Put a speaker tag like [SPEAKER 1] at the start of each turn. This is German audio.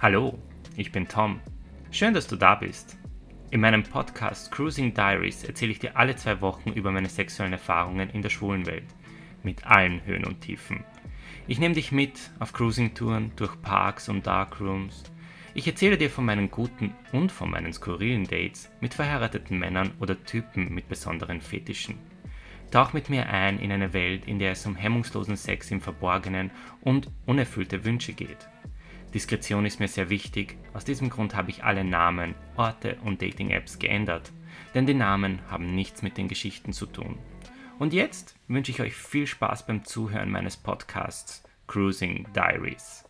[SPEAKER 1] Hallo, ich bin Tom. Schön, dass du da bist. In meinem Podcast Cruising Diaries erzähle ich dir alle zwei Wochen über meine sexuellen Erfahrungen in der schwulen Welt. Mit allen Höhen und Tiefen. Ich nehme dich mit auf Cruising-Touren durch Parks und Darkrooms. Ich erzähle dir von meinen guten und von meinen skurrilen Dates mit verheirateten Männern oder Typen mit besonderen Fetischen. Tauch mit mir ein in eine Welt, in der es um hemmungslosen Sex im Verborgenen und unerfüllte Wünsche geht. Diskretion ist mir sehr wichtig, aus diesem Grund habe ich alle Namen, Orte und Dating-Apps geändert, denn die Namen haben nichts mit den Geschichten zu tun. Und jetzt wünsche ich euch viel Spaß beim Zuhören meines Podcasts Cruising Diaries.